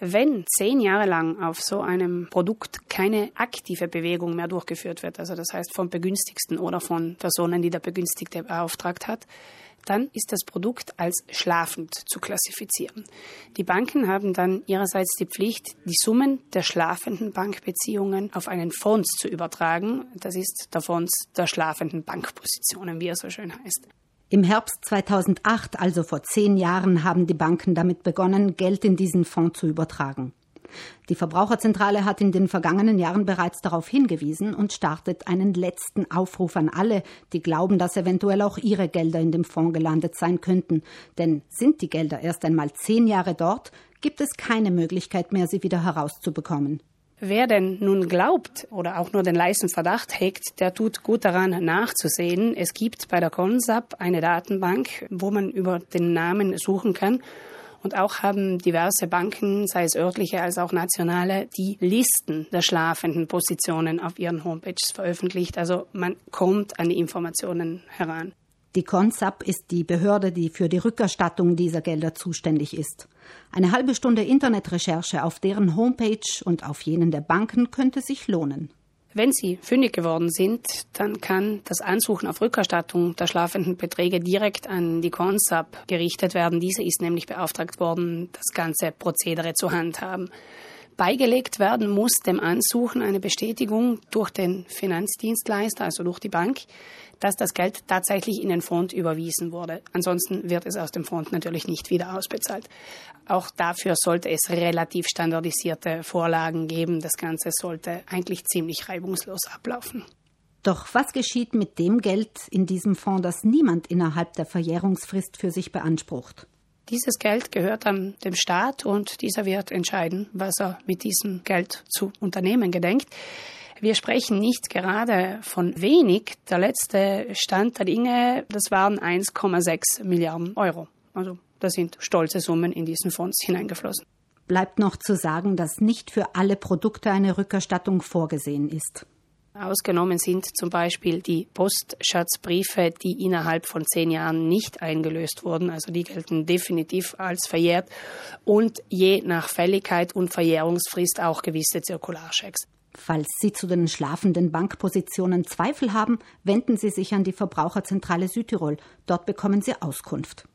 Wenn zehn Jahre lang auf so einem Produkt keine aktive Bewegung mehr durchgeführt wird, also das heißt vom Begünstigsten oder von Personen, die der Begünstigte beauftragt hat, dann ist das Produkt als schlafend zu klassifizieren. Die Banken haben dann ihrerseits die Pflicht, die Summen der schlafenden Bankbeziehungen auf einen Fonds zu übertragen. Das ist der Fonds der schlafenden Bankpositionen, wie er so schön heißt. Im Herbst 2008, also vor zehn Jahren, haben die Banken damit begonnen, Geld in diesen Fonds zu übertragen. Die Verbraucherzentrale hat in den vergangenen Jahren bereits darauf hingewiesen und startet einen letzten Aufruf an alle, die glauben, dass eventuell auch ihre Gelder in dem Fonds gelandet sein könnten. Denn sind die Gelder erst einmal zehn Jahre dort, gibt es keine Möglichkeit mehr, sie wieder herauszubekommen. Wer denn nun glaubt oder auch nur den leisen Verdacht hegt, der tut gut daran nachzusehen. Es gibt bei der Consap eine Datenbank, wo man über den Namen suchen kann. Und auch haben diverse Banken, sei es örtliche als auch nationale, die Listen der schlafenden Positionen auf ihren Homepages veröffentlicht. Also man kommt an die Informationen heran. Die CONSAP ist die Behörde, die für die Rückerstattung dieser Gelder zuständig ist. Eine halbe Stunde Internetrecherche auf deren Homepage und auf jenen der Banken könnte sich lohnen. Wenn Sie fündig geworden sind, dann kann das Ansuchen auf Rückerstattung der schlafenden Beträge direkt an die CONSAP gerichtet werden. Diese ist nämlich beauftragt worden, das ganze Prozedere zu handhaben. Beigelegt werden muss dem Ansuchen eine Bestätigung durch den Finanzdienstleister, also durch die Bank, dass das Geld tatsächlich in den Fonds überwiesen wurde. Ansonsten wird es aus dem Fonds natürlich nicht wieder ausbezahlt. Auch dafür sollte es relativ standardisierte Vorlagen geben. Das Ganze sollte eigentlich ziemlich reibungslos ablaufen. Doch was geschieht mit dem Geld in diesem Fonds, das niemand innerhalb der Verjährungsfrist für sich beansprucht? Dieses Geld gehört dann dem Staat und dieser wird entscheiden, was er mit diesem Geld zu unternehmen gedenkt. Wir sprechen nicht gerade von wenig. Der letzte Stand der Dinge, das waren 1,6 Milliarden Euro. Also da sind stolze Summen in diesen Fonds hineingeflossen. Bleibt noch zu sagen, dass nicht für alle Produkte eine Rückerstattung vorgesehen ist. Ausgenommen sind zum Beispiel die Postschatzbriefe, die innerhalb von zehn Jahren nicht eingelöst wurden. Also die gelten definitiv als verjährt und je nach Fälligkeit und Verjährungsfrist auch gewisse Zirkularschecks. Falls Sie zu den schlafenden Bankpositionen Zweifel haben, wenden Sie sich an die Verbraucherzentrale Südtirol. Dort bekommen Sie Auskunft.